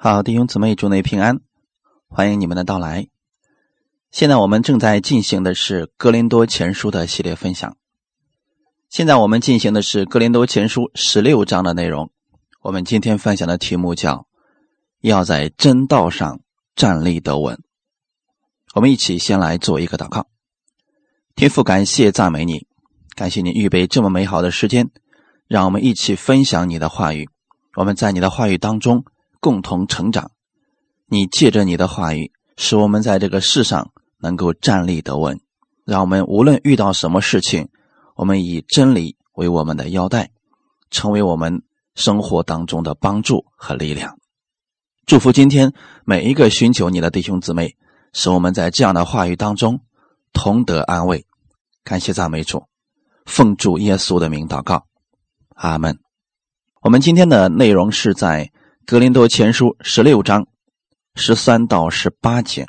好，弟兄姊妹，祝你平安，欢迎你们的到来。现在我们正在进行的是《哥林多前书》的系列分享。现在我们进行的是《哥林多前书》十六章的内容。我们今天分享的题目叫“要在真道上站立得稳”。我们一起先来做一个祷告。天父，感谢赞美你，感谢你预备这么美好的时间，让我们一起分享你的话语。我们在你的话语当中。共同成长，你借着你的话语，使我们在这个世上能够站立得稳。让我们无论遇到什么事情，我们以真理为我们的腰带，成为我们生活当中的帮助和力量。祝福今天每一个寻求你的弟兄姊妹，使我们在这样的话语当中同得安慰。感谢赞美主，奉主耶稣的名祷告，阿门。我们今天的内容是在。格林多前书十六章十三到十八节，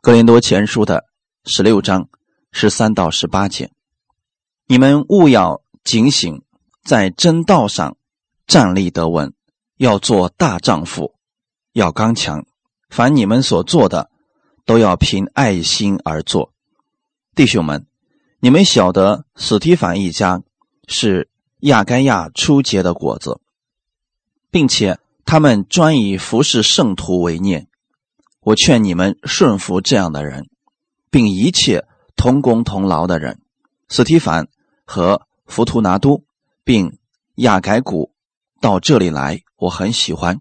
格林多前书的十六章十三到十八节，你们务要警醒，在真道上站立得稳，要做大丈夫，要刚强。凡你们所做的，都要凭爱心而做。弟兄们，你们晓得，史提凡一家是亚该亚初结的果子，并且。他们专以服侍圣徒为念，我劝你们顺服这样的人，并一切同工同劳的人。斯提凡和浮图拿都，并亚改古到这里来，我很喜欢，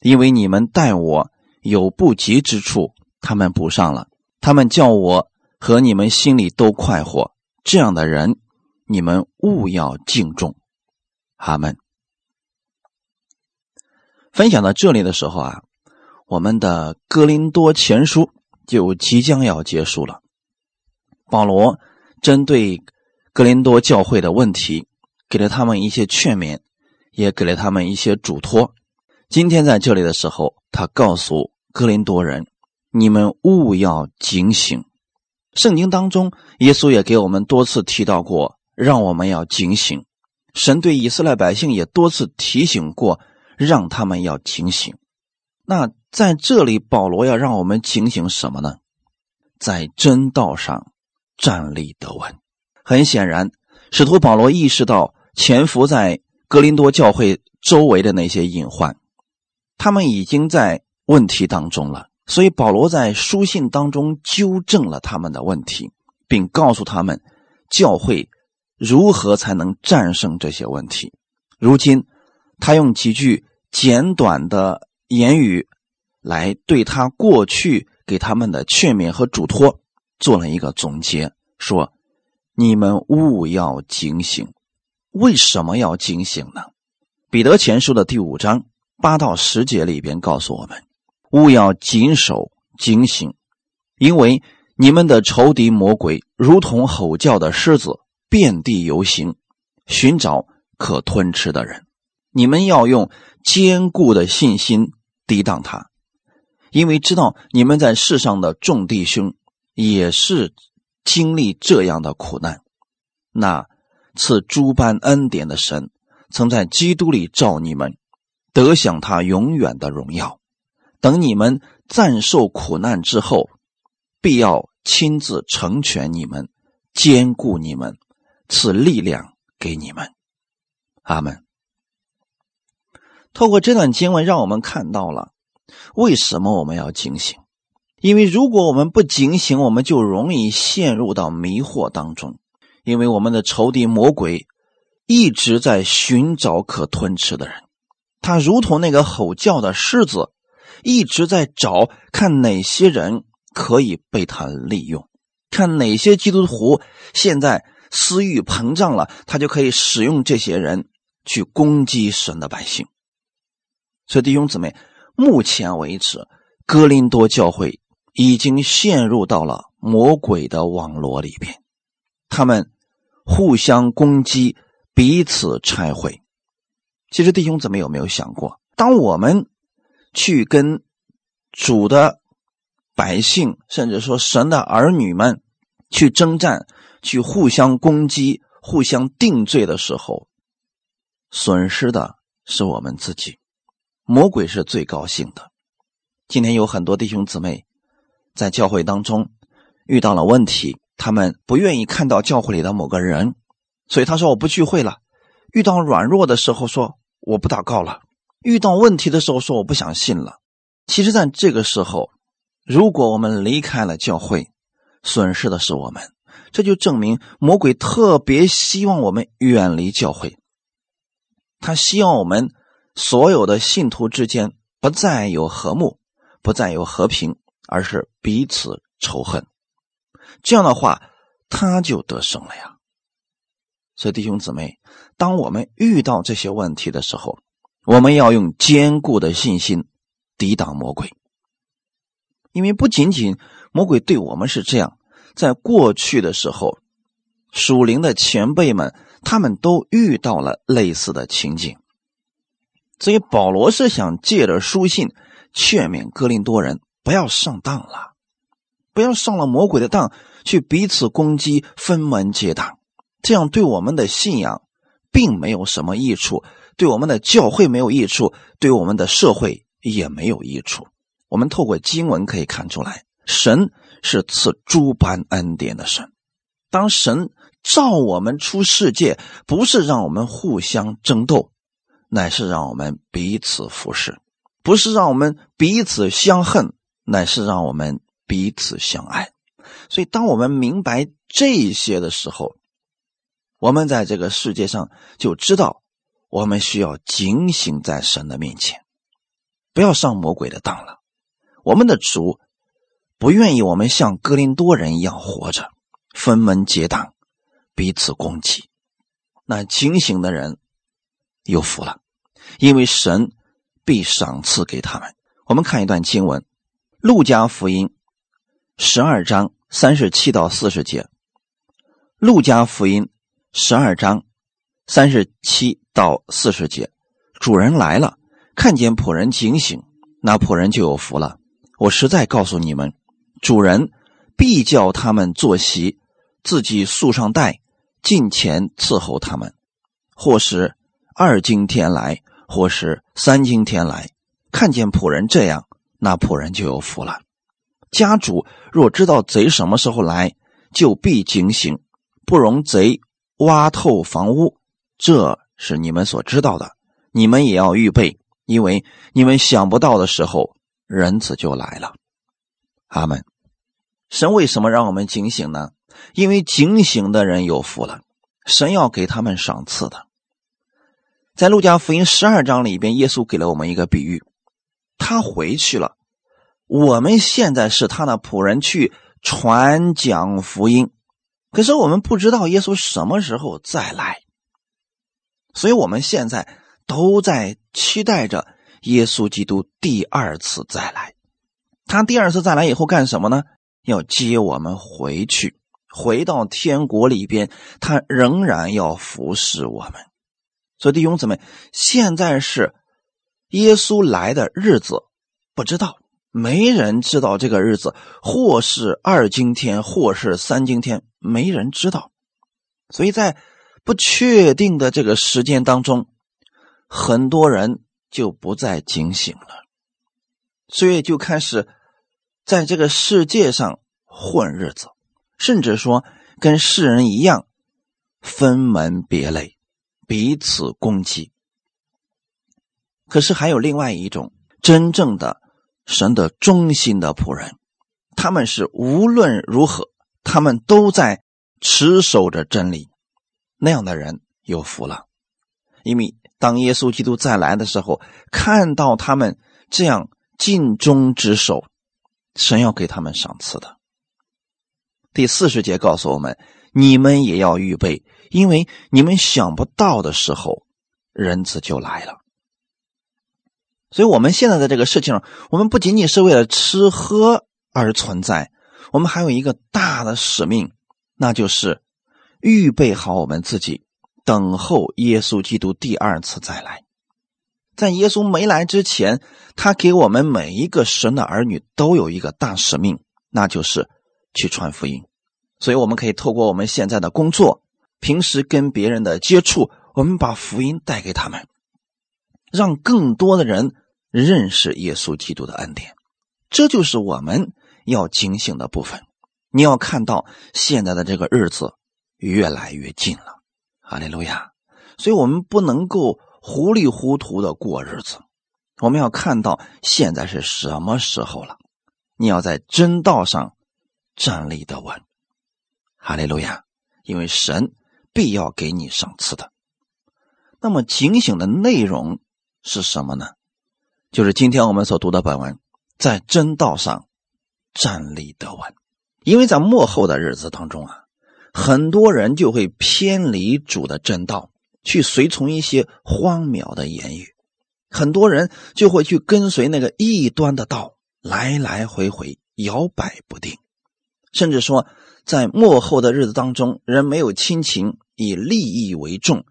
因为你们待我有不及之处，他们补上了。他们叫我和你们心里都快活。这样的人，你们务要敬重。阿门。分享到这里的时候啊，我们的《哥林多前书》就即将要结束了。保罗针对哥林多教会的问题，给了他们一些劝勉，也给了他们一些嘱托。今天在这里的时候，他告诉哥林多人：“你们务要警醒。”圣经当中，耶稣也给我们多次提到过，让我们要警醒。神对以色列百姓也多次提醒过。让他们要警醒。那在这里，保罗要让我们警醒什么呢？在真道上站立得稳。很显然，使徒保罗意识到潜伏在格林多教会周围的那些隐患，他们已经在问题当中了。所以，保罗在书信当中纠正了他们的问题，并告诉他们教会如何才能战胜这些问题。如今。他用几句简短的言语，来对他过去给他们的劝勉和嘱托做了一个总结，说：“你们务要警醒。为什么要警醒呢？”彼得前书的第五章八到十节里边告诉我们：“务要谨守警醒，因为你们的仇敌魔鬼如同吼叫的狮子，遍地游行，寻找可吞吃的人。”你们要用坚固的信心抵挡他，因为知道你们在世上的众弟兄也是经历这样的苦难。那赐诸般恩典的神，曾在基督里召你们，得享他永远的荣耀。等你们暂受苦难之后，必要亲自成全你们，坚固你们，赐力量给你们。阿门。透过这段经文，让我们看到了为什么我们要警醒。因为如果我们不警醒，我们就容易陷入到迷惑当中。因为我们的仇敌魔鬼一直在寻找可吞吃的人，他如同那个吼叫的狮子，一直在找看哪些人可以被他利用，看哪些基督徒现在私欲膨胀了，他就可以使用这些人去攻击神的百姓。所以弟兄姊妹，目前为止，哥林多教会已经陷入到了魔鬼的网络里边，他们互相攻击，彼此拆毁。其实弟兄姊妹有没有想过，当我们去跟主的百姓，甚至说神的儿女们去征战，去互相攻击、互相定罪的时候，损失的是我们自己。魔鬼是最高兴的。今天有很多弟兄姊妹在教会当中遇到了问题，他们不愿意看到教会里的某个人，所以他说我不聚会了。遇到软弱的时候说我不祷告了，遇到问题的时候说我不想信了。其实，在这个时候，如果我们离开了教会，损失的是我们。这就证明魔鬼特别希望我们远离教会，他希望我们所有的信徒之间不再有和睦，不再有和平，而是彼此仇恨。这样的话，他就得胜了呀。所以，弟兄姊妹，当我们遇到这些问题的时候，我们要用坚固的信心抵挡魔鬼，因为不仅仅魔鬼对我们是这样。在过去的时候，属灵的前辈们，他们都遇到了类似的情景，所以保罗是想借着书信劝勉哥林多人不要上当了，不要上了魔鬼的当，去彼此攻击、分门结党，这样对我们的信仰并没有什么益处，对我们的教会没有益处，对我们的社会也没有益处。我们透过经文可以看出来，神。是赐诸般恩典的神。当神造我们出世界，不是让我们互相争斗，乃是让我们彼此服侍；不是让我们彼此相恨，乃是让我们彼此相爱。所以，当我们明白这些的时候，我们在这个世界上就知道，我们需要警醒在神的面前，不要上魔鬼的当了。我们的主。不愿意我们像格林多人一样活着，分门结党，彼此攻击。那清醒的人有福了，因为神必赏赐给他们。我们看一段经文，《路加福音》十二章三十七到四十节，《路加福音》十二章三十七到四十节。主人来了，看见仆人警醒，那仆人就有福了。我实在告诉你们。主人必叫他们坐席，自己束上带，进前伺候他们；或是二更天来，或是三更天来，看见仆人这样，那仆人就有福了。家主若知道贼什么时候来，就必警醒，不容贼挖透房屋。这是你们所知道的，你们也要预备，因为你们想不到的时候，人子就来了。阿门。神为什么让我们警醒呢？因为警醒的人有福了，神要给他们赏赐的。在路加福音十二章里边，耶稣给了我们一个比喻，他回去了，我们现在是他的仆人去传讲福音，可是我们不知道耶稣什么时候再来，所以我们现在都在期待着耶稣基督第二次再来。他第二次再来以后干什么呢？要接我们回去，回到天国里边，他仍然要服侍我们。所以弟兄姊妹，现在是耶稣来的日子，不知道，没人知道这个日子，或是二今天，或是三今天，没人知道。所以在不确定的这个时间当中，很多人就不再警醒了，所以就开始。在这个世界上混日子，甚至说跟世人一样分门别类，彼此攻击。可是还有另外一种真正的神的忠心的仆人，他们是无论如何，他们都在持守着真理。那样的人有福了，因为当耶稣基督再来的时候，看到他们这样尽忠职守。神要给他们赏赐的。第四十节告诉我们：你们也要预备，因为你们想不到的时候，人子就来了。所以，我们现在的这个事情，我们不仅仅是为了吃喝而存在，我们还有一个大的使命，那就是预备好我们自己，等候耶稣基督第二次再来。在耶稣没来之前，他给我们每一个神的儿女都有一个大使命，那就是去传福音。所以，我们可以透过我们现在的工作，平时跟别人的接触，我们把福音带给他们，让更多的人认识耶稣基督的恩典。这就是我们要警醒的部分。你要看到现在的这个日子越来越近了，哈利路亚！所以我们不能够糊里糊涂的过日子，我们要看到现在是什么时候了。你要在真道上站立的稳，哈利路亚！因为神必要给你赏赐的。那么警醒的内容是什么呢？就是今天我们所读的本文，在真道上站立得稳。因为在末后的日子当中啊，很多人就会偏离主的真道，去随从一些荒谬的言语；很多人就会去跟随那个异端的道，来来回回摇摆不定。甚至说，在末后的日子当中，人没有亲情，以利益为重，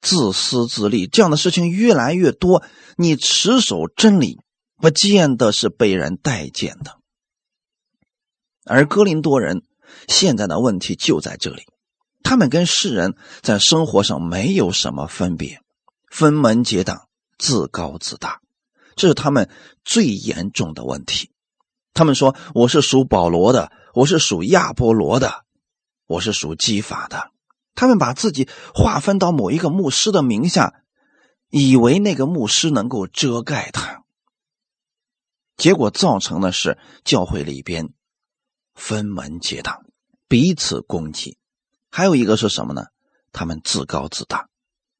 自私自利，这样的事情越来越多。你持守真理，不见得是被人待见的。而哥林多人现在的问题就在这里，他们跟世人在生活上没有什么分别，分门结党，自高自大，这是他们最严重的问题。他们说：“我是属保罗的，我是属亚波罗的，我是属基法的。”他们把自己划分到某一个牧师的名下，以为那个牧师能够遮盖他，结果造成的是教会里边。分门结党，彼此攻击，还有一个是什么呢？他们自高自大，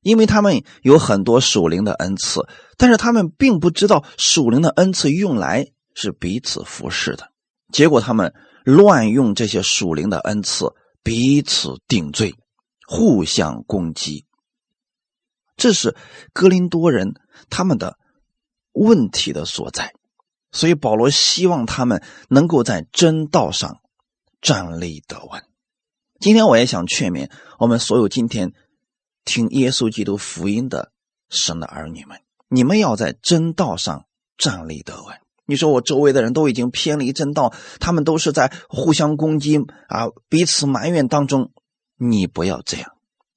因为他们有很多属灵的恩赐，但是他们并不知道属灵的恩赐用来是彼此服侍的，结果他们乱用这些属灵的恩赐，彼此定罪，互相攻击。这是哥林多人他们的问题的所在。所以保罗希望他们能够在真道上站立得稳。今天我也想劝勉我们所有今天听耶稣基督福音的神的儿女们：你们要在真道上站立得稳。你说我周围的人都已经偏离正道，他们都是在互相攻击啊，彼此埋怨当中，你不要这样。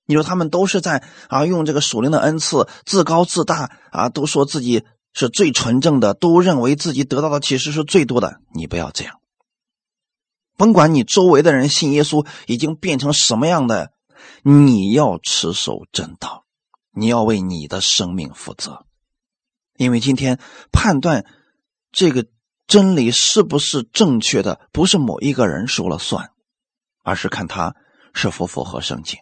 你说他们都是在啊用这个属灵的恩赐自高自大啊，都说自己。是最纯正的，都认为自己得到的其实是最多的。你不要这样，甭管你周围的人信耶稣已经变成什么样的，你要持守正道，你要为你的生命负责。因为今天判断这个真理是不是正确的，不是某一个人说了算，而是看他是否符合圣经。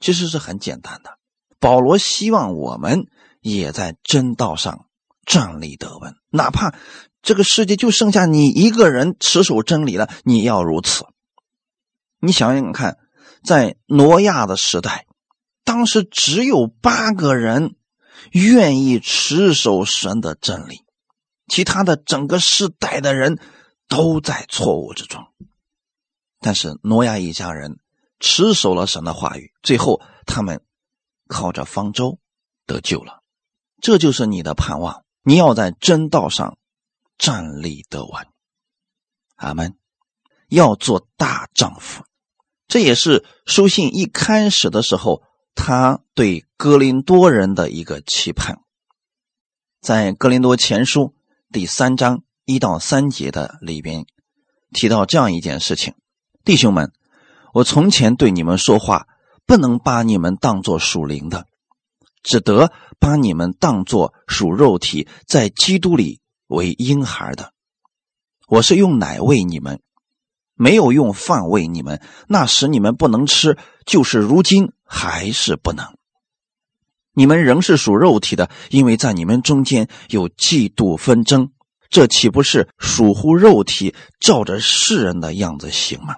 其实是很简单的。保罗希望我们也在真道上。站立得稳，哪怕这个世界就剩下你一个人持守真理了，你要如此。你想想看，在挪亚的时代，当时只有八个人愿意持守神的真理，其他的整个世代的人都在错误之中。但是挪亚一家人持守了神的话语，最后他们靠着方舟得救了。这就是你的盼望。你要在真道上站立得稳，阿门。要做大丈夫，这也是书信一开始的时候，他对哥林多人的一个期盼。在哥林多前书第三章一到三节的里边，提到这样一件事情：弟兄们，我从前对你们说话，不能把你们当作属灵的。只得把你们当作属肉体，在基督里为婴孩的。我是用奶喂你们，没有用饭喂你们。那时你们不能吃，就是如今还是不能。你们仍是属肉体的，因为在你们中间有嫉妒纷争。这岂不是属乎肉体，照着世人的样子行吗？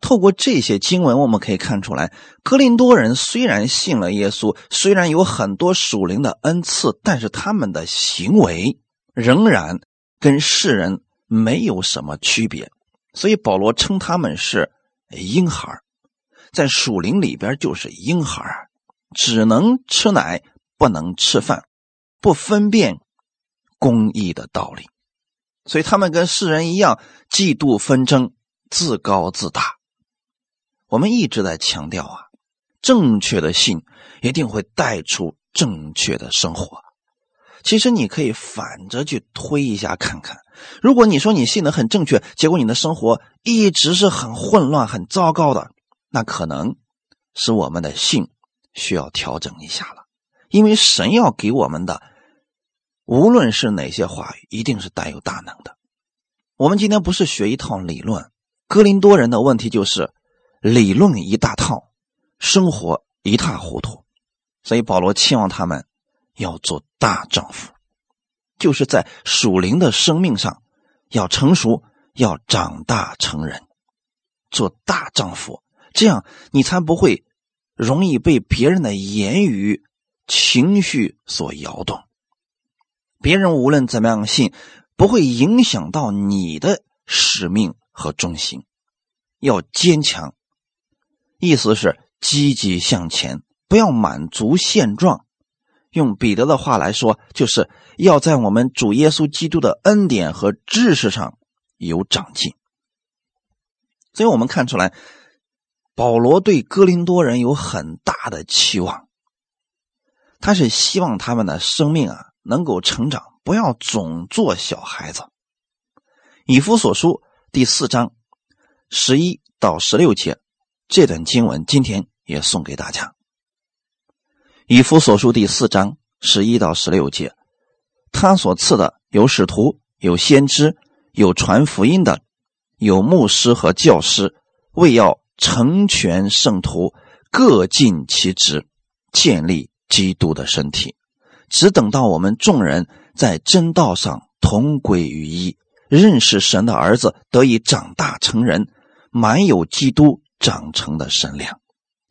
透过这些经文，我们可以看出来，格林多人虽然信了耶稣，虽然有很多属灵的恩赐，但是他们的行为仍然跟世人没有什么区别。所以保罗称他们是婴孩，在属灵里边就是婴孩，只能吃奶，不能吃饭，不分辨公义的道理。所以他们跟世人一样，嫉妒纷争，自高自大。我们一直在强调啊，正确的信一定会带出正确的生活。其实你可以反着去推一下看看。如果你说你信的很正确，结果你的生活一直是很混乱、很糟糕的，那可能是我们的信需要调整一下了。因为神要给我们的，无论是哪些话语，一定是带有大能的。我们今天不是学一套理论，哥林多人的问题就是理论一大套，生活一塌糊涂，所以保罗期望他们要做大丈夫，就是在属灵的生命上要成熟，要长大成人，做大丈夫，这样你才不会容易被别人的言语。情绪所摇动，别人无论怎么样信，不会影响到你的使命和中心。要坚强，意思是积极向前，不要满足现状。用彼得的话来说，就是要在我们主耶稣基督的恩典和知识上有长进。所以我们看出来，保罗对哥林多人有很大的期望。他是希望他们的生命啊能够成长，不要总做小孩子。以弗所书第四章十一到十六节这段经文，今天也送给大家。以弗所书第四章十一到十六节，他所赐的有使徒，有先知，有传福音的，有牧师和教师，为要成全圣徒，各尽其职，建立。基督的身体，只等到我们众人在真道上同归于一，认识神的儿子，得以长大成人，满有基督长成的身量，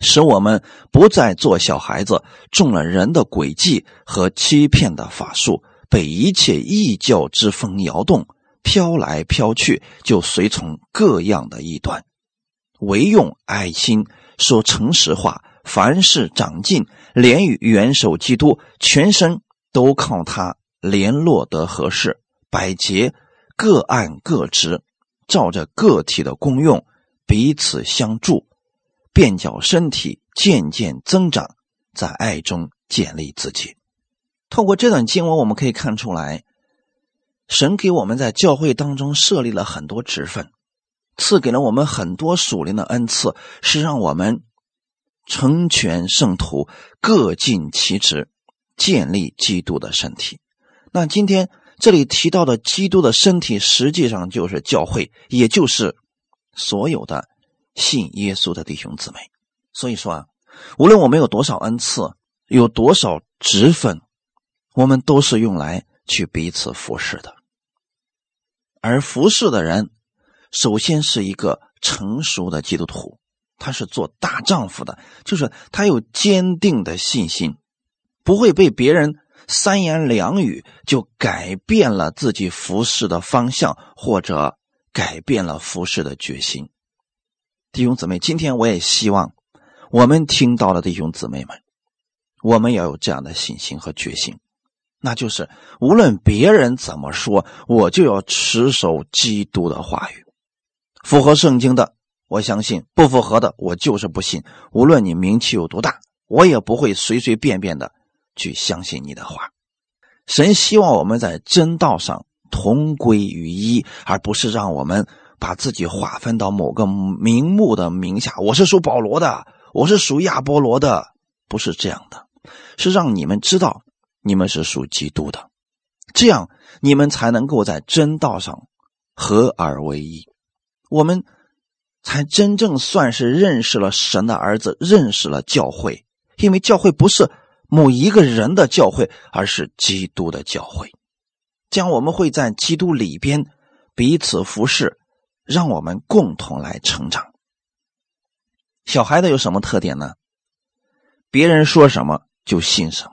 使我们不再做小孩子，中了人的诡计和欺骗的法术，被一切异教之风摇动，飘来飘去，就随从各样的异端，唯用爱心说诚实话。凡事长进，连与元首基督全身都靠他联络得合适，百节各按各职，照着个体的功用彼此相助，便叫身体渐渐增长，在爱中建立自己。透过这段经文，我们可以看出来，神给我们在教会当中设立了很多职分，赐给了我们很多属灵的恩赐，是让我们。成全圣徒，各尽其职，建立基督的身体。那今天这里提到的基督的身体，实际上就是教会，也就是所有的信耶稣的弟兄姊妹。所以说啊，无论我们有多少恩赐，有多少职分，我们都是用来去彼此服侍的。而服侍的人，首先是一个成熟的基督徒。他是做大丈夫的，就是他有坚定的信心，不会被别人三言两语就改变了自己服侍的方向，或者改变了服侍的决心。弟兄姊妹，今天我也希望我们听到了弟兄姊妹们，我们要有这样的信心和决心，那就是无论别人怎么说，我就要持守基督的话语，符合圣经的。我相信不符合的，我就是不信。无论你名气有多大，我也不会随随便便的去相信你的话。神希望我们在真道上同归于一，而不是让我们把自己划分到某个名目的名下。我是属保罗的，我是属亚波罗的，不是这样的，是让你们知道你们是属基督的，这样你们才能够在真道上合而为一。我们。才真正算是认识了神的儿子，认识了教会。因为教会不是某一个人的教会，而是基督的教会。将我们会在基督里边彼此服侍，让我们共同来成长。小孩子有什么特点呢？别人说什么就信什么，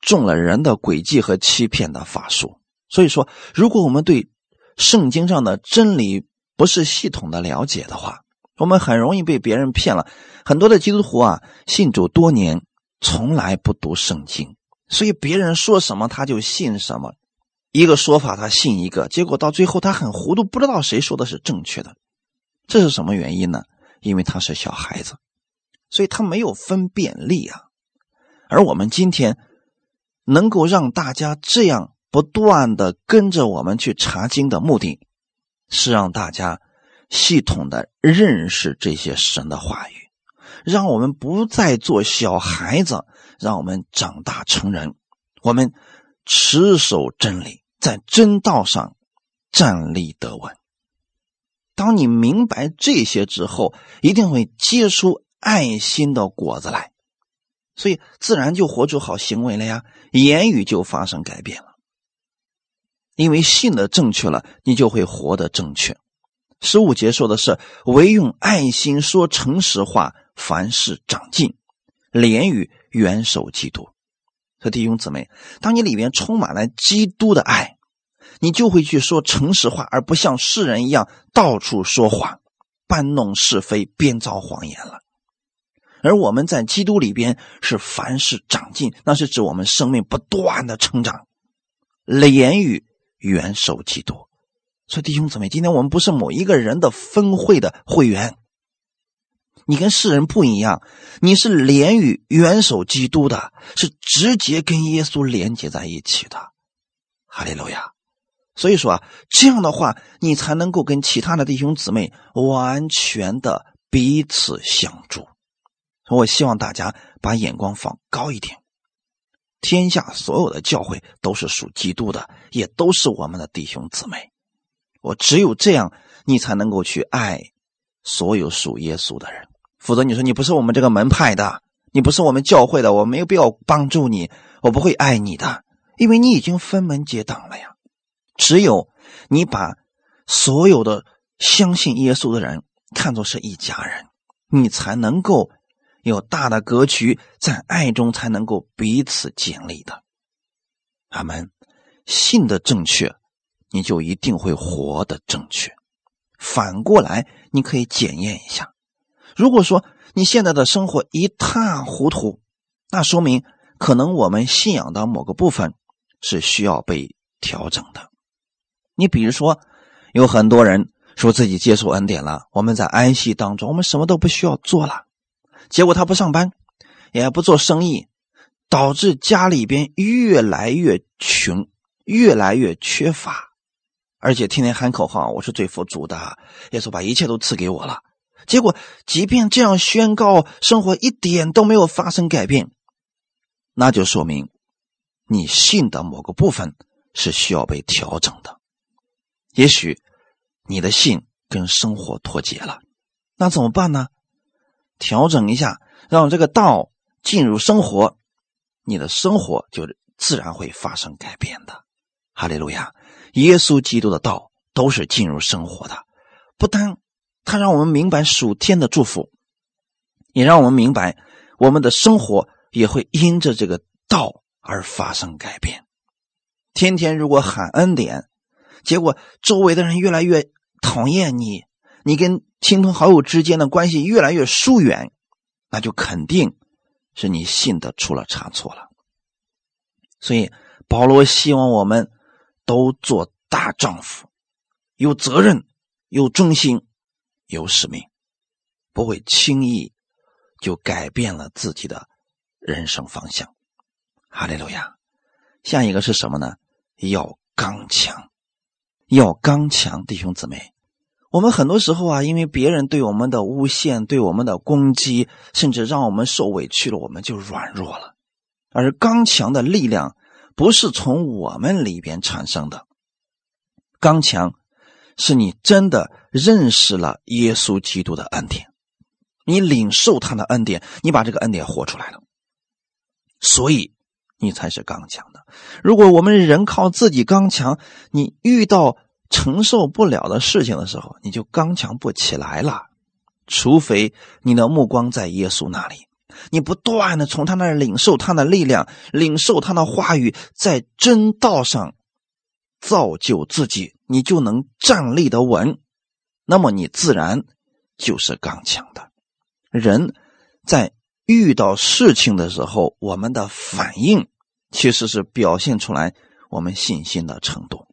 中了人的诡计和欺骗的法术。所以说，如果我们对圣经上的真理，不是系统的了解的话，我们很容易被别人骗了。很多的基督徒啊，信主多年，从来不读圣经，所以别人说什么他就信什么，一个说法他信一个，结果到最后他很糊涂，不知道谁说的是正确的。这是什么原因呢？因为他是小孩子，所以他没有分辨力啊。而我们今天能够让大家这样不断的跟着我们去查经的目的，是让大家系统的认识这些神的话语，让我们不再做小孩子，让我们长大成人，我们持守真理，在真道上站立得稳。当你明白这些之后，一定会结出爱心的果子来。所以自然就活出好行为了呀，言语就发生改变了。因为信的正确了，你就会活得正确。十五节说的是：唯用爱心说诚实话，凡事长进，连语元首基督。和弟兄姊妹，当你里面充满了基督的爱，你就会去说诚实话，而不像世人一样到处说谎、搬弄是非、编造谎言了。而我们在基督里边是凡事长进，那是指我们生命不断的成长。言语元首基督，所以弟兄姊妹，今天我们不是某一个人的分会的会员，你跟世人不一样，你是连与元首基督的，是直接跟耶稣连接在一起的。哈利路亚！所以说啊，这样的话，你才能够跟其他的弟兄姊妹完全的彼此相助。我希望大家把眼光放高一点。天下所有的教会都是属基督的，也都是我们的弟兄姊妹。我只有这样，你才能够去爱所有属耶稣的人。否则，你说你不是我们这个门派的，你不是我们教会的，我没有必要帮助你，我不会爱你的，因为你已经分门结党了呀。只有你把所有的相信耶稣的人看作是一家人，你才能够。有大的格局，在爱中才能够彼此建立的。阿门。信的正确，你就一定会活的正确。反过来，你可以检验一下。如果说你现在的生活一塌糊涂，那说明可能我们信仰的某个部分是需要被调整的。你比如说，有很多人说自己接受恩典了，我们在安息当中，我们什么都不需要做了。结果他不上班，也不做生意，导致家里边越来越穷，越来越缺乏，而且天天喊口号：“我是最富足的，耶稣把一切都赐给我了。”结果，即便这样宣告，生活一点都没有发生改变，那就说明你信的某个部分是需要被调整的。也许你的信跟生活脱节了，那怎么办呢？调整一下，让这个道进入生活，你的生活就自然会发生改变的。哈利路亚！耶稣基督的道都是进入生活的，不单他让我们明白属天的祝福，也让我们明白我们的生活也会因着这个道而发生改变。天天如果喊恩典，结果周围的人越来越讨厌你，你跟。亲朋好友之间的关系越来越疏远，那就肯定是你信的出了差错了。所以保罗希望我们都做大丈夫，有责任、有忠心、有使命，不会轻易就改变了自己的人生方向。哈利路亚！下一个是什么呢？要刚强，要刚强，弟兄姊妹。我们很多时候啊，因为别人对我们的诬陷、对我们的攻击，甚至让我们受委屈了，我们就软弱了。而刚强的力量不是从我们里边产生的，刚强是你真的认识了耶稣基督的恩典，你领受他的恩典，你把这个恩典活出来了，所以你才是刚强的。如果我们人靠自己刚强，你遇到。承受不了的事情的时候，你就刚强不起来了。除非你的目光在耶稣那里，你不断的从他那儿领受他的力量，领受他的话语，在真道上造就自己，你就能站立的稳。那么你自然就是刚强的。人在遇到事情的时候，我们的反应其实是表现出来我们信心的程度。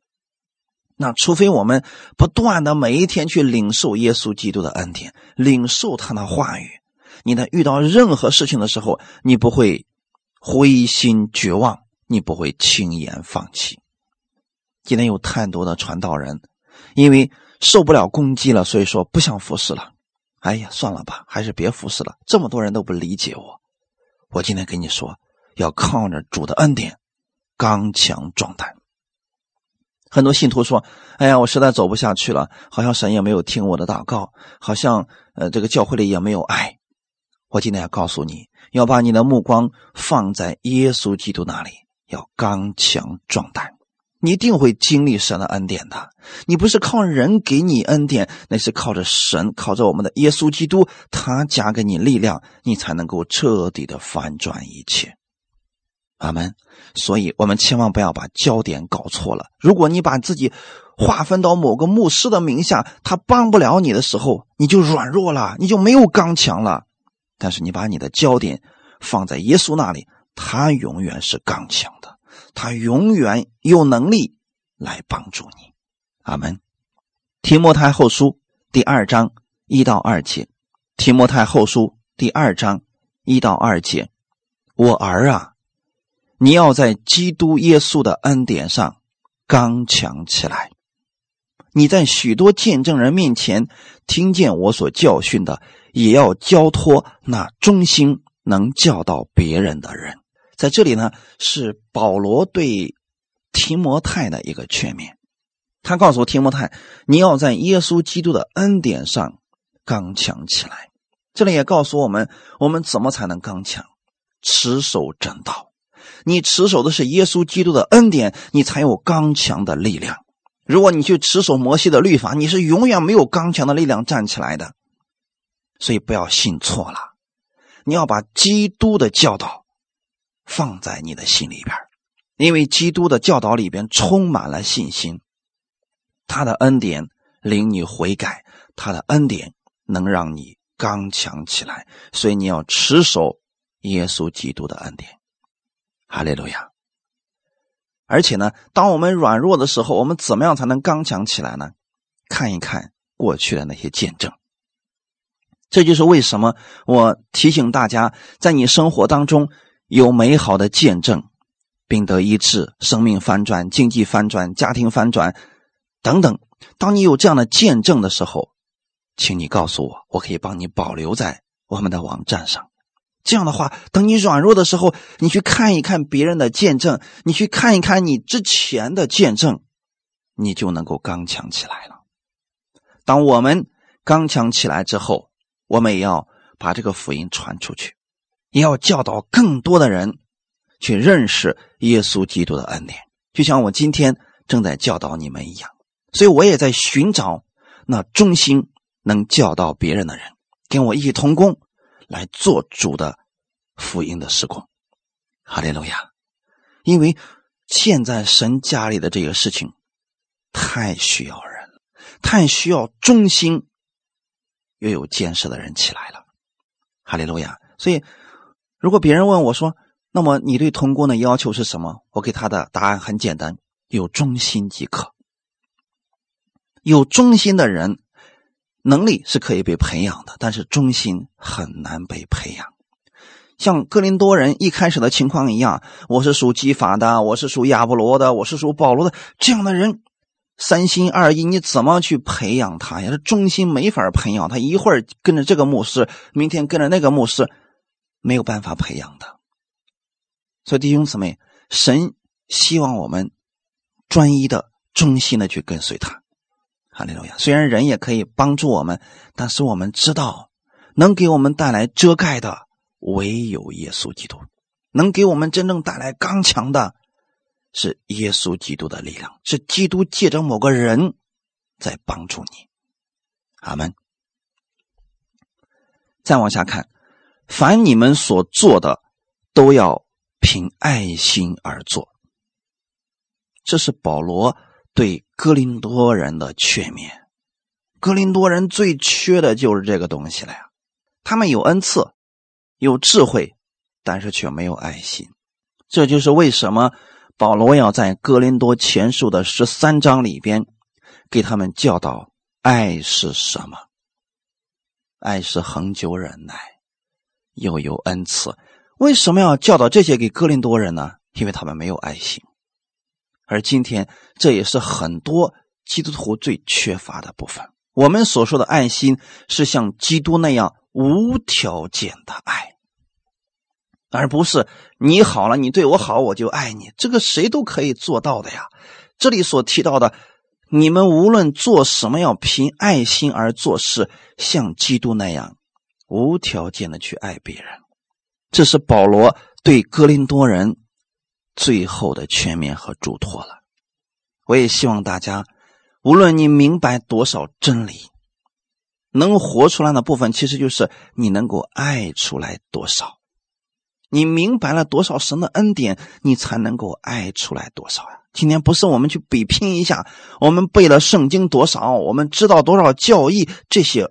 那除非我们不断的每一天去领受耶稣基督的恩典，领受他的话语，你在遇到任何事情的时候，你不会灰心绝望，你不会轻言放弃。今天有太多的传道人，因为受不了攻击了，所以说不想服侍了。哎呀，算了吧，还是别服侍了。这么多人都不理解我，我今天跟你说，要靠着主的恩典，刚强壮胆。很多信徒说：“哎呀，我实在走不下去了，好像神也没有听我的祷告，好像呃，这个教会里也没有爱。”我今天要告诉你，要把你的目光放在耶稣基督那里，要刚强壮胆。你一定会经历神的恩典的。你不是靠人给你恩典，那是靠着神，靠着我们的耶稣基督，他加给你力量，你才能够彻底的反转一切。阿门。所以，我们千万不要把焦点搞错了。如果你把自己划分到某个牧师的名下，他帮不了你的时候，你就软弱了，你就没有刚强了。但是，你把你的焦点放在耶稣那里，他永远是刚强的。他永远有能力来帮助你，阿门。提摩太后书第二章一到二节，提摩太后书第二章一到二节，我儿啊，你要在基督耶稣的恩典上刚强起来。你在许多见证人面前听见我所教训的，也要交托那忠心能教导别人的人。在这里呢，是保罗对提摩太的一个劝勉。他告诉提摩太，你要在耶稣基督的恩典上刚强起来。这里也告诉我们，我们怎么才能刚强？持守正道。你持守的是耶稣基督的恩典，你才有刚强的力量。如果你去持守摩西的律法，你是永远没有刚强的力量站起来的。所以不要信错了，你要把基督的教导。放在你的心里边，因为基督的教导里边充满了信心，他的恩典领你悔改，他的恩典能让你刚强起来，所以你要持守耶稣基督的恩典。哈利路亚！而且呢，当我们软弱的时候，我们怎么样才能刚强起来呢？看一看过去的那些见证，这就是为什么我提醒大家，在你生活当中。有美好的见证，并得医治，生命翻转，经济翻转，家庭翻转，等等。当你有这样的见证的时候，请你告诉我，我可以帮你保留在我们的网站上。这样的话，等你软弱的时候，你去看一看别人的见证，你去看一看你之前的见证，你就能够刚强起来了。当我们刚强起来之后，我们也要把这个福音传出去。也要教导更多的人去认识耶稣基督的恩典，就像我今天正在教导你们一样。所以我也在寻找那忠心能教导别人的人，跟我一起同工来做主的福音的时光。哈利路亚！因为现在神家里的这个事情太需要人了，太需要忠心又有见识的人起来了。哈利路亚！所以。如果别人问我说：“那么你对童工的要求是什么？”我给他的答案很简单：有忠心即可。有忠心的人，能力是可以被培养的，但是忠心很难被培养。像哥林多人一开始的情况一样，我是属基法的，我是属亚波罗的，我是属保罗的，这样的人三心二意，你怎么去培养他呀？这忠心没法培养，他一会儿跟着这个牧师，明天跟着那个牧师。没有办法培养的，所以弟兄姊妹，神希望我们专一的、忠心的去跟随他。哈利路亚！虽然人也可以帮助我们，但是我们知道，能给我们带来遮盖的唯有耶稣基督，能给我们真正带来刚强的，是耶稣基督的力量，是基督借着某个人在帮助你。阿门。再往下看。凡你们所做的，都要凭爱心而做。这是保罗对哥林多人的劝勉。哥林多人最缺的就是这个东西了呀。他们有恩赐，有智慧，但是却没有爱心。这就是为什么保罗要在哥林多前书的十三章里边给他们教导：爱是什么？爱是恒久忍耐。又有恩赐，为什么要教导这些给哥林多人呢？因为他们没有爱心。而今天，这也是很多基督徒最缺乏的部分。我们所说的爱心，是像基督那样无条件的爱，而不是你好了，你对我好，我就爱你。这个谁都可以做到的呀。这里所提到的，你们无论做什么，要凭爱心而做事，像基督那样无条件的去爱别人。这是保罗对哥林多人最后的全面和嘱托了。我也希望大家。无论你明白多少真理，能活出来的部分，其实就是你能够爱出来多少。你明白了多少神的恩典，你才能够爱出来多少呀？今天不是我们去比拼一下，我们背了圣经多少，我们知道多少教义，这些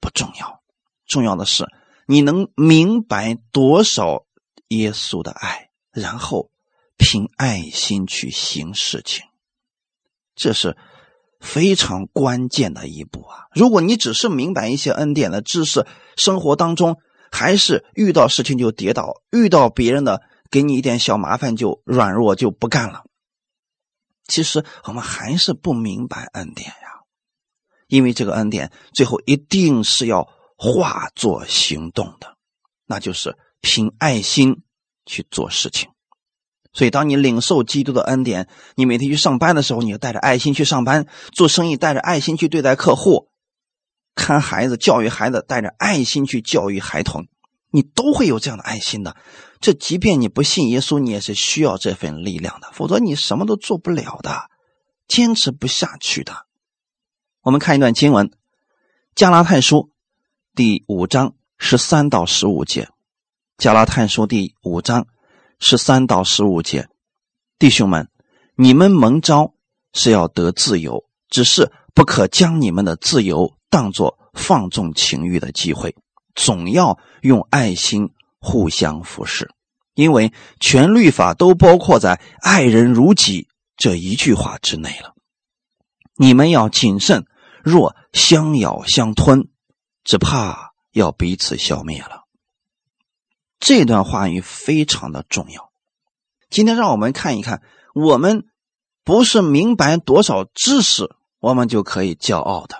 不重要。重要的是你能明白多少耶稣的爱，然后凭爱心去行事情。这是。非常关键的一步啊！如果你只是明白一些恩典的知识，生活当中还是遇到事情就跌倒，遇到别人的给你一点小麻烦就软弱就不干了。其实我们还是不明白恩典呀，因为这个恩典最后一定是要化作行动的，那就是凭爱心去做事情。所以，当你领受基督的恩典，你每天去上班的时候，你就带着爱心去上班；做生意带着爱心去对待客户；看孩子、教育孩子带着爱心去教育孩童，你都会有这样的爱心的。这即便你不信耶稣，你也是需要这份力量的，否则你什么都做不了的，坚持不下去的。我们看一段经文，《加拉太书》第五章十三到十五节，《加拉太书》第五章。十三到十五节，弟兄们，你们蒙召是要得自由，只是不可将你们的自由当作放纵情欲的机会，总要用爱心互相服侍，因为全律法都包括在“爱人如己”这一句话之内了。你们要谨慎，若相咬相吞，只怕要彼此消灭了。这段话语非常的重要。今天让我们看一看，我们不是明白多少知识，我们就可以骄傲的；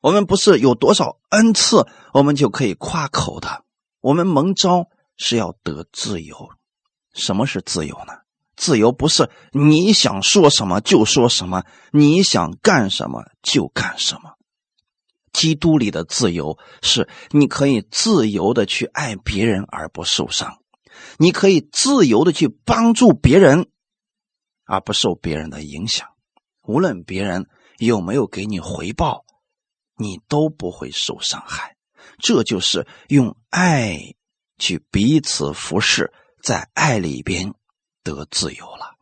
我们不是有多少恩赐，我们就可以夸口的。我们蒙召是要得自由。什么是自由呢？自由不是你想说什么就说什么，你想干什么就干什么。基督里的自由是，你可以自由的去爱别人而不受伤，你可以自由的去帮助别人，而不受别人的影响。无论别人有没有给你回报，你都不会受伤害。这就是用爱去彼此服侍，在爱里边得自由了。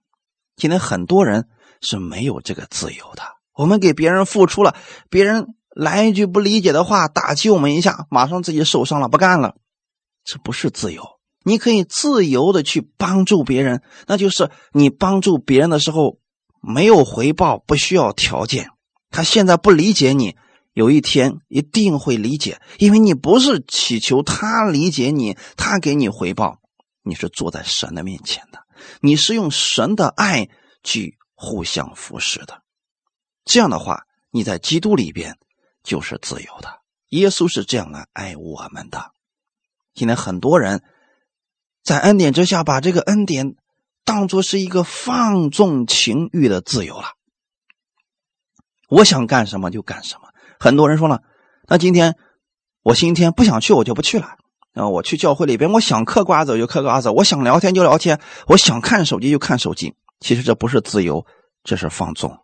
今天很多人是没有这个自由的。我们给别人付出了，别人。来一句不理解的话，打击我们一下，马上自己受伤了，不干了，这不是自由。你可以自由的去帮助别人，那就是你帮助别人的时候没有回报，不需要条件。他现在不理解你，有一天一定会理解，因为你不是祈求他理解你，他给你回报，你是坐在神的面前的，你是用神的爱去互相服侍的。这样的话，你在基督里边。就是自由的，耶稣是这样来爱我们的。今天很多人在恩典之下，把这个恩典当做是一个放纵情欲的自由了。我想干什么就干什么。很多人说了，那今天我今天不想去，我就不去了。啊，我去教会里边，我想嗑瓜子就嗑瓜子，我想聊天就聊天，我想看手机就看手机。其实这不是自由，这是放纵。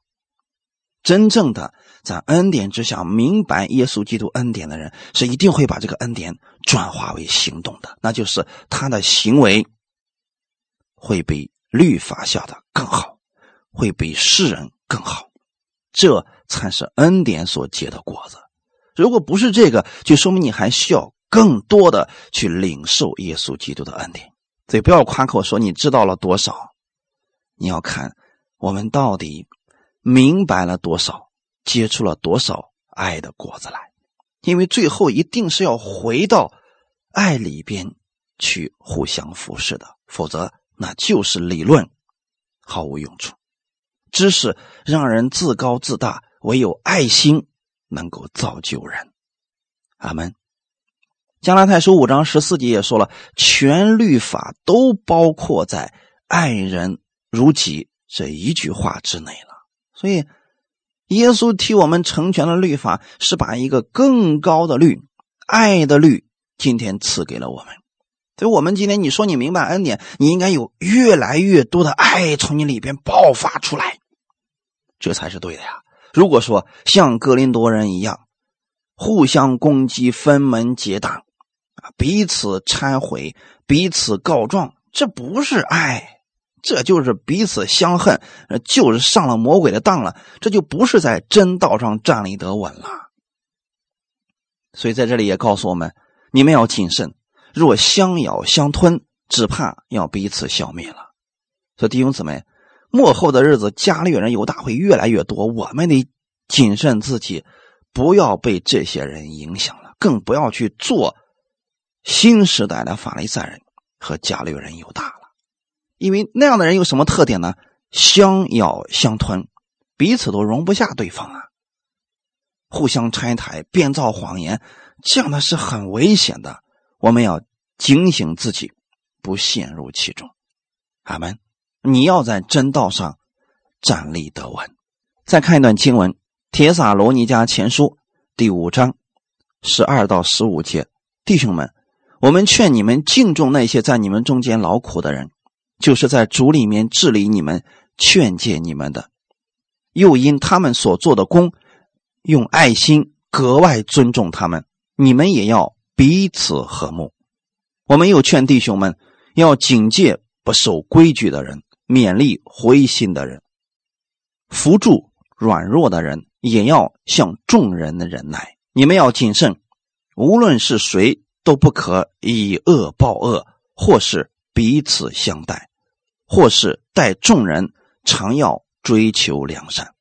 真正的在恩典之下明白耶稣基督恩典的人，是一定会把这个恩典转化为行动的。那就是他的行为会比律法下的更好，会比世人更好。这才是恩典所结的果子。如果不是这个，就说明你还需要更多的去领受耶稣基督的恩典。所以不要夸口说你知道了多少，你要看我们到底。明白了多少，结出了多少爱的果子来，因为最后一定是要回到爱里边去互相服侍的，否则那就是理论，毫无用处。知识让人自高自大，唯有爱心能够造就人。阿门。加拉太书五章十四节也说了，全律法都包括在“爱人如己”这一句话之内了。所以，耶稣替我们成全了律法，是把一个更高的律——爱的律，今天赐给了我们。所以，我们今天你说你明白恩典，你应该有越来越多的爱从你里边爆发出来，这才是对的呀。如果说像格林多人一样，互相攻击、分门结党，啊，彼此忏悔、彼此告状，这不是爱，这就是彼此相恨，就是上了魔鬼的当了，这就不是在真道上站立得稳了。所以在这里也告诉我们，你们要谨慎。若相咬相吞，只怕要彼此消灭了。所以弟兄姊妹，末后的日子，加略人犹大会越来越多，我们得谨慎自己，不要被这些人影响了，更不要去做新时代的法利赛人和加略人犹大了。因为那样的人有什么特点呢？相咬相吞，彼此都容不下对方啊，互相拆台、编造谎言，这样的是很危险的。我们要警醒自己，不陷入其中。阿门。你要在真道上站立得稳。再看一段经文，《铁撒罗尼迦前书》第五章十二到十五节。弟兄们，我们劝你们敬重那些在你们中间劳苦的人，就是在主里面治理你们、劝诫你们的，又因他们所做的功，用爱心格外尊重他们。你们也要。彼此和睦，我们又劝弟兄们要警戒不守规矩的人，勉励灰心的人，扶助软弱的人，也要向众人的忍耐。你们要谨慎，无论是谁，都不可以恶报恶，或是彼此相待，或是待众人，常要追求良善。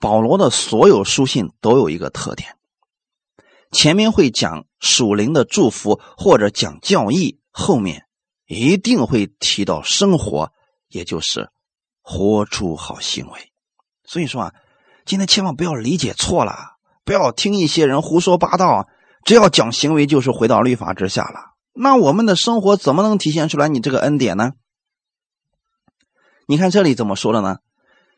保罗的所有书信都有一个特点。前面会讲属灵的祝福，或者讲教义，后面一定会提到生活，也就是活出好行为。所以说啊，今天千万不要理解错了，不要听一些人胡说八道。只要讲行为，就是回到律法之下了。那我们的生活怎么能体现出来你这个恩典呢？你看这里怎么说的呢？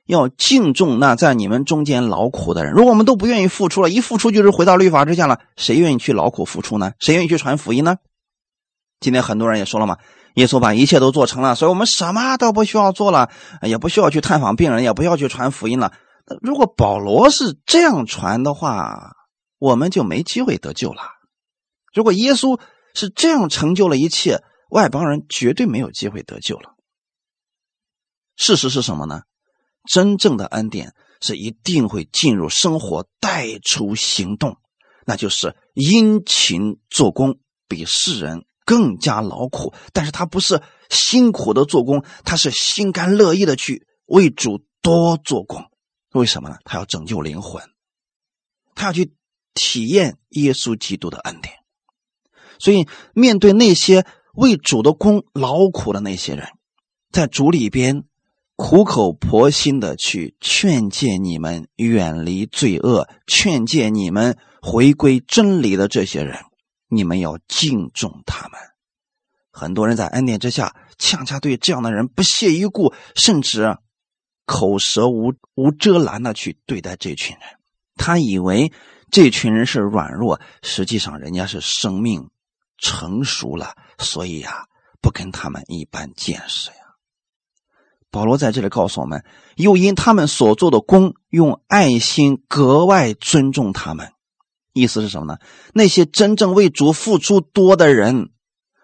要敬重那在你们中间劳苦的人。如果我们都不愿意付出了，一付出就是回到律法之下了，谁愿意去劳苦付出呢？谁愿意去传福音呢？今天很多人也说了嘛，耶稣把一切都做成了，所以我们什么都不需要做了，也不需要去探访病人，也不要去传福音了。如果保罗是这样传的话，我们就没机会得救了。如果耶稣是这样成就了一切，外邦人绝对没有机会得救了。事实是什么呢？真正的恩典是一定会进入生活，带出行动，那就是殷勤做工，比世人更加劳苦。但是他不是辛苦的做工，他是心甘乐意的去为主多做工。为什么呢？他要拯救灵魂，他要去体验耶稣基督的恩典。所以，面对那些为主的工劳苦的那些人，在主里边。苦口婆心的去劝诫你们远离罪恶，劝诫你们回归真理的这些人，你们要敬重他们。很多人在恩典之下，恰恰对这样的人不屑一顾，甚至口舌无无遮拦的去对待这群人。他以为这群人是软弱，实际上人家是生命成熟了，所以呀，不跟他们一般见识呀。保罗在这里告诉我们，又因他们所做的功，用爱心格外尊重他们。意思是什么呢？那些真正为主付出多的人、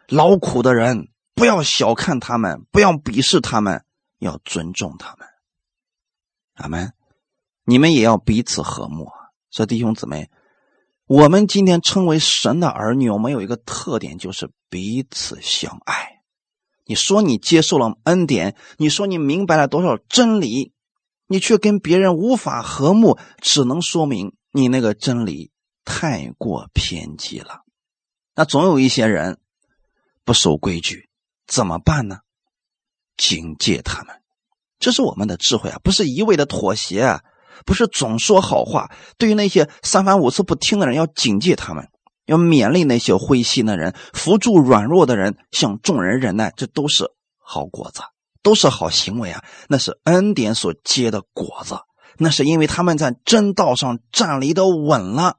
劳苦的人，不要小看他们，不要鄙视他们，要尊重他们。阿门。你们也要彼此和睦。所以弟兄姊妹，我们今天称为神的儿女，我们有一个特点，就是彼此相爱。你说你接受了恩典，你说你明白了多少真理，你却跟别人无法和睦，只能说明你那个真理太过偏激了。那总有一些人不守规矩，怎么办呢？警戒他们。这是我们的智慧啊，不是一味的妥协啊，不是总说好话。对于那些三番五次不听的人，要警戒他们，要勉励那些灰心的人，扶助软弱的人，向众人忍耐，这都是好果子，都是好行为啊。那是恩典所结的果子，那是因为他们在真道上站立的稳了，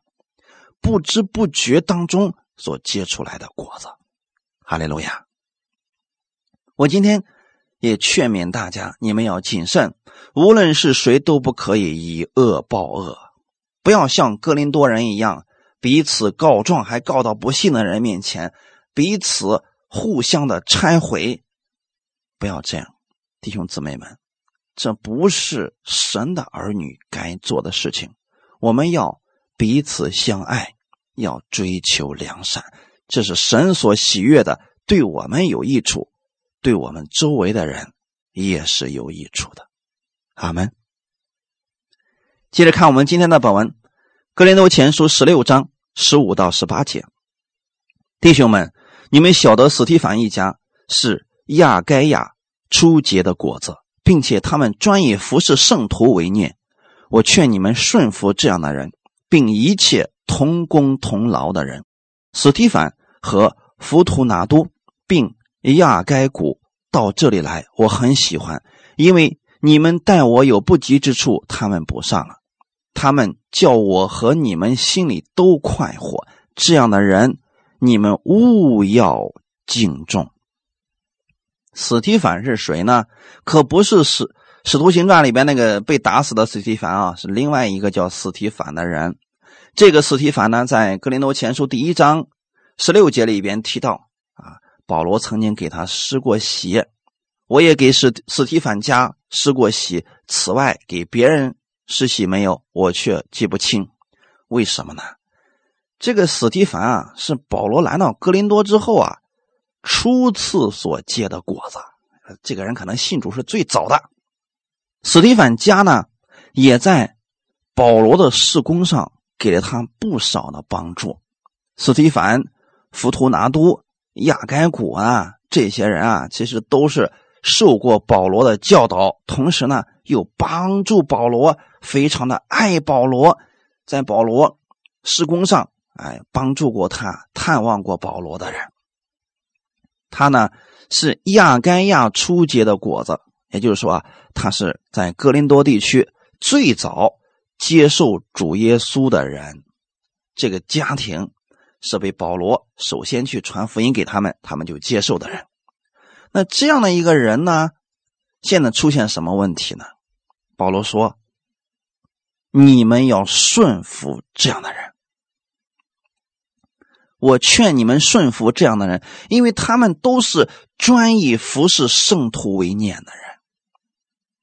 不知不觉当中所结出来的果子。哈利路亚！我今天。也劝勉大家，你们要谨慎，无论是谁都不可以以恶报恶，不要像哥林多人一样彼此告状，还告到不信的人面前，彼此互相的拆毁，不要这样，弟兄姊妹们，这不是神的儿女该做的事情。我们要彼此相爱，要追求良善，这是神所喜悦的，对我们有益处。对我们周围的人也是有益处的，阿门。接着看我们今天的本文，《格林多前书》十六章十五到十八节。弟兄们，你们晓得，斯提凡一家是亚该亚初结的果子，并且他们专以服侍圣徒为念。我劝你们顺服这样的人，并一切同工同劳的人。斯提凡和浮图拿都，并。亚该谷到这里来，我很喜欢，因为你们待我有不及之处，他们不上了。他们叫我和你们心里都快活。这样的人，你们务要敬重。史提凡是谁呢？可不是《使使徒行传》里边那个被打死的史提凡啊，是另外一个叫史提凡的人。这个史提凡呢，在《格林多前书》第一章十六节里边提到啊。保罗曾经给他施过洗，我也给史史提凡家施过洗。此外，给别人施洗没有？我却记不清。为什么呢？这个史提凡啊，是保罗来到哥林多之后啊，初次所结的果子。这个人可能信主是最早的。史提凡家呢，也在保罗的事工上给了他不少的帮助。史提凡、浮图拿都。亚该古啊，这些人啊，其实都是受过保罗的教导，同时呢，又帮助保罗，非常的爱保罗，在保罗施工上，哎，帮助过他，探望过保罗的人。他呢是亚该亚初结的果子，也就是说啊，他是在哥林多地区最早接受主耶稣的人，这个家庭。是被保罗首先去传福音给他们，他们就接受的人。那这样的一个人呢，现在出现什么问题呢？保罗说：“你们要顺服这样的人。我劝你们顺服这样的人，因为他们都是专以服侍圣徒为念的人。”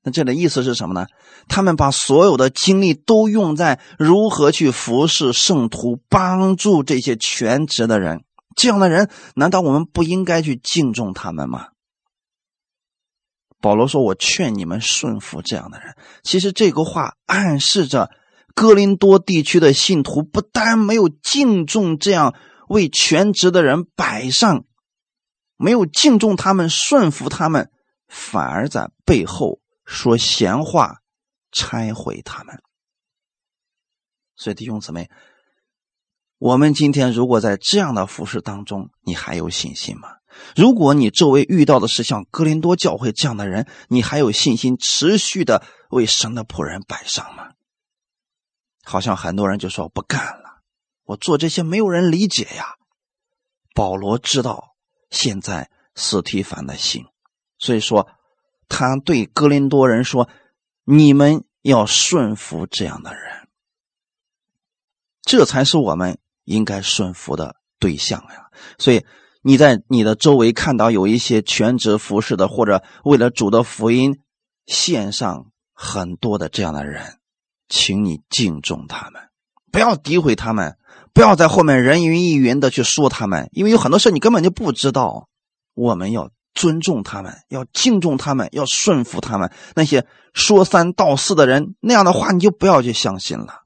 那这的意思是什么呢？他们把所有的精力都用在如何去服侍圣徒、帮助这些全职的人。这样的人，难道我们不应该去敬重他们吗？保罗说：“我劝你们顺服这样的人。”其实这个话暗示着哥林多地区的信徒不但没有敬重这样为全职的人摆上，没有敬重他们、顺服他们，反而在背后。说闲话，拆毁他们。所以弟兄姊妹，我们今天如果在这样的服饰当中，你还有信心吗？如果你周围遇到的是像哥林多教会这样的人，你还有信心持续的为神的仆人摆上吗？好像很多人就说不干了，我做这些没有人理解呀。保罗知道现在斯提凡的心，所以说。他对哥林多人说：“你们要顺服这样的人，这才是我们应该顺服的对象呀。所以你在你的周围看到有一些全职服侍的，或者为了主的福音献上很多的这样的人，请你敬重他们，不要诋毁他们，不要在后面人云亦云的去说他们，因为有很多事你根本就不知道。我们要。”尊重他们，要敬重他们，要顺服他们。那些说三道四的人，那样的话你就不要去相信了。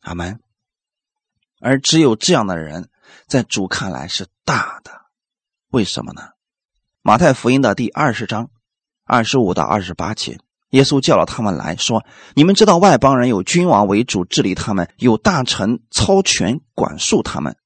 阿门。而只有这样的人，在主看来是大的。为什么呢？马太福音的第二十章二十五到二十八节，耶稣叫了他们来说：“你们知道外邦人有君王为主治理他们，有大臣操权管束他们。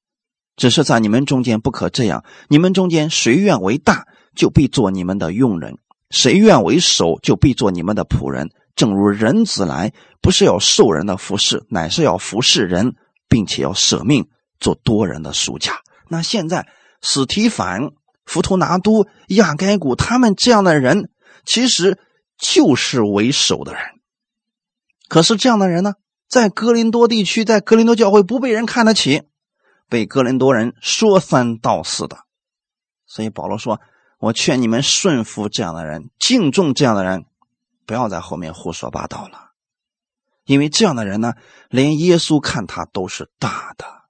只是在你们中间不可这样。你们中间谁愿为大，就必做你们的佣人；谁愿为首，就必做你们的仆人。正如人子来，不是要受人的服侍，乃是要服侍人，并且要舍命做多人的赎价。那现在，史提反、浮图拿都、亚该古他们这样的人。”其实就是为首的人，可是这样的人呢，在哥林多地区，在哥林多教会不被人看得起，被哥林多人说三道四的。所以保罗说：“我劝你们顺服这样的人，敬重这样的人，不要在后面胡说八道了，因为这样的人呢，连耶稣看他都是大的。”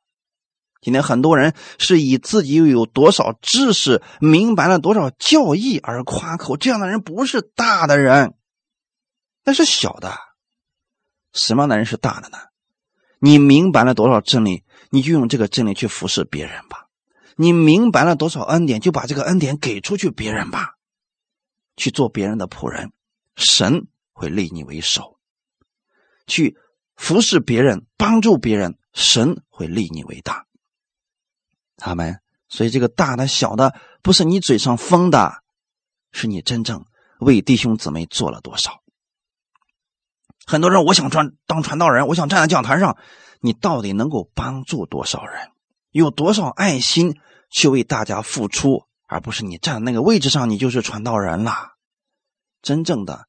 今天很多人是以自己又有多少知识、明白了多少教义而夸口，这样的人不是大的人，那是小的。什么样的人是大的呢？你明白了多少真理，你就用这个真理去服侍别人吧。你明白了多少恩典，就把这个恩典给出去别人吧，去做别人的仆人，神会立你为首；去服侍别人、帮助别人，神会立你为大。他们，所以这个大的、小的，不是你嘴上封的，是你真正为弟兄姊妹做了多少。很多人，我想传当传道人，我想站在讲台上，你到底能够帮助多少人？有多少爱心去为大家付出，而不是你站在那个位置上，你就是传道人了。真正的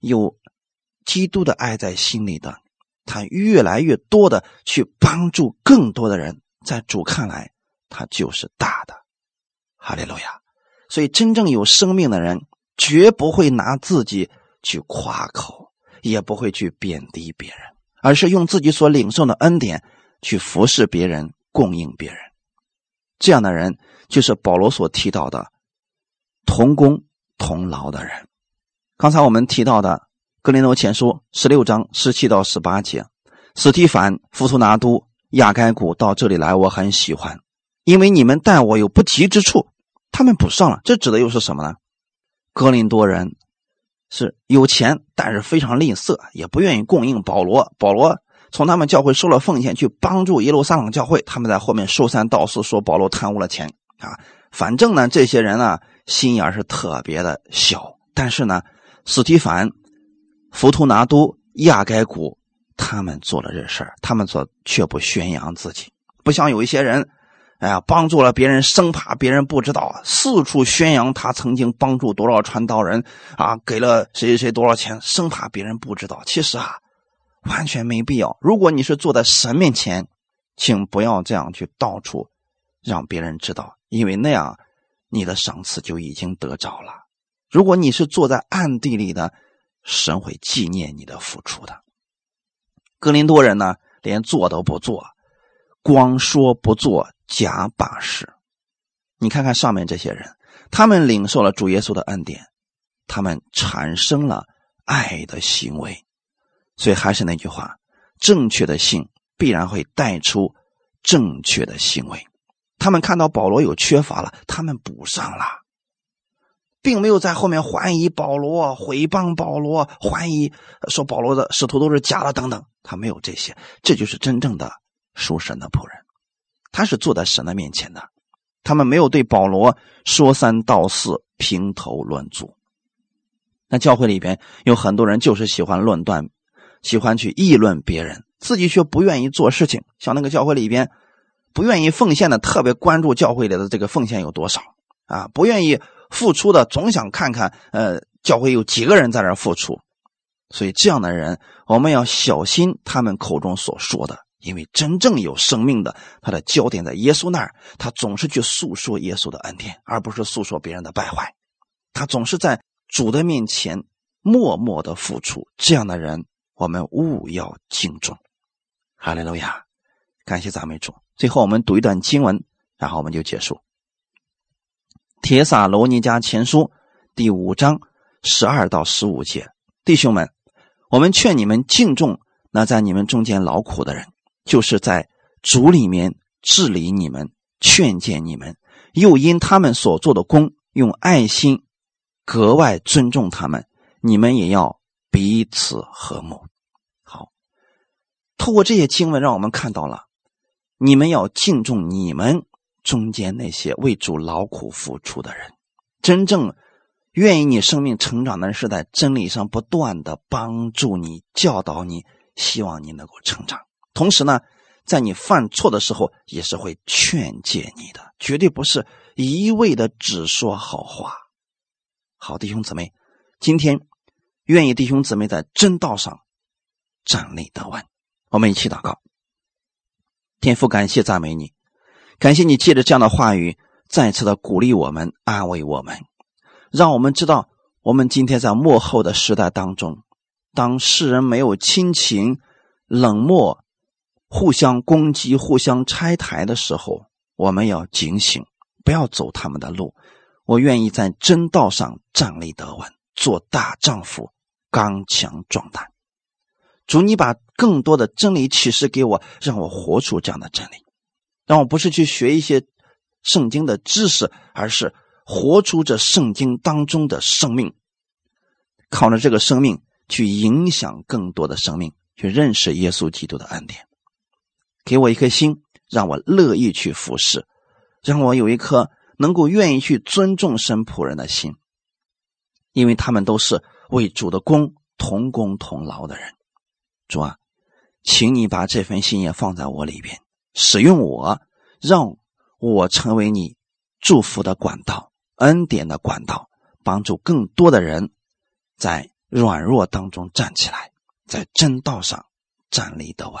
有基督的爱在心里的，他越来越多的去帮助更多的人，在主看来。他就是大的，哈利路亚。所以，真正有生命的人，绝不会拿自己去夸口，也不会去贬低别人，而是用自己所领受的恩典去服侍别人，供应别人。这样的人，就是保罗所提到的同工同劳的人。刚才我们提到的《格林多前书》十六章十七到十八节，斯提凡、弗图拿都、亚该古到这里来，我很喜欢。因为你们待我有不及之处，他们补上了。这指的又是什么呢？格林多人是有钱，但是非常吝啬，也不愿意供应保罗。保罗从他们教会收了奉献，去帮助耶路撒冷教会。他们在后面说三道四，说保罗贪污了钱啊。反正呢，这些人呢心眼是特别的小。但是呢，斯提凡、浮图拿都、亚该古他们做了这事儿，他们做却不宣扬自己，不像有一些人。哎呀，帮助了别人，生怕别人不知道，四处宣扬他曾经帮助多少传道人啊，给了谁谁谁多少钱，生怕别人不知道。其实啊，完全没必要。如果你是坐在神面前，请不要这样去到处让别人知道，因为那样你的赏赐就已经得着了。如果你是坐在暗地里的，神会纪念你的付出的。格林多人呢，连做都不做，光说不做。假把式，你看看上面这些人，他们领受了主耶稣的恩典，他们产生了爱的行为，所以还是那句话，正确的信必然会带出正确的行为。他们看到保罗有缺乏了，他们补上了，并没有在后面怀疑保罗、毁谤保罗、怀疑说保罗的使徒都是假的等等，他没有这些，这就是真正的属神的仆人。他是坐在神的面前的，他们没有对保罗说三道四、评头论足。那教会里边有很多人就是喜欢论断，喜欢去议论别人，自己却不愿意做事情。像那个教会里边不愿意奉献的，特别关注教会里的这个奉献有多少啊，不愿意付出的，总想看看呃教会有几个人在那付出。所以这样的人，我们要小心他们口中所说的。因为真正有生命的，他的焦点在耶稣那儿，他总是去诉说耶稣的恩典，而不是诉说别人的败坏。他总是在主的面前默默的付出。这样的人，我们务要敬重。哈利路亚，感谢赞美主。最后，我们读一段经文，然后我们就结束。铁撒罗尼迦前书第五章十二到十五节，弟兄们，我们劝你们敬重那在你们中间劳苦的人。就是在主里面治理你们、劝诫你们，又因他们所做的功，用爱心格外尊重他们，你们也要彼此和睦。好，透过这些经文，让我们看到了，你们要敬重你们中间那些为主劳苦付出的人，真正愿意你生命成长的人，是在真理上不断的帮助你、教导你，希望你能够成长。同时呢。在你犯错的时候，也是会劝诫你的，绝对不是一味的只说好话。好弟兄姊妹，今天愿意弟兄姊妹在真道上站立得稳。我们一起祷告，天父，感谢赞美你，感谢你借着这样的话语，再次的鼓励我们，安慰我们，让我们知道，我们今天在幕后的时代当中，当世人没有亲情，冷漠。互相攻击、互相拆台的时候，我们要警醒，不要走他们的路。我愿意在真道上站立得稳，做大丈夫，刚强壮胆。主，你把更多的真理启示给我，让我活出这样的真理，让我不是去学一些圣经的知识，而是活出这圣经当中的生命，靠着这个生命去影响更多的生命，去认识耶稣基督的恩典。给我一颗心，让我乐意去服侍，让我有一颗能够愿意去尊重神仆人的心，因为他们都是为主的功同工同劳的人。主啊，请你把这份心也放在我里边，使用我，让我成为你祝福的管道、恩典的管道，帮助更多的人在软弱当中站起来，在正道上站立得稳。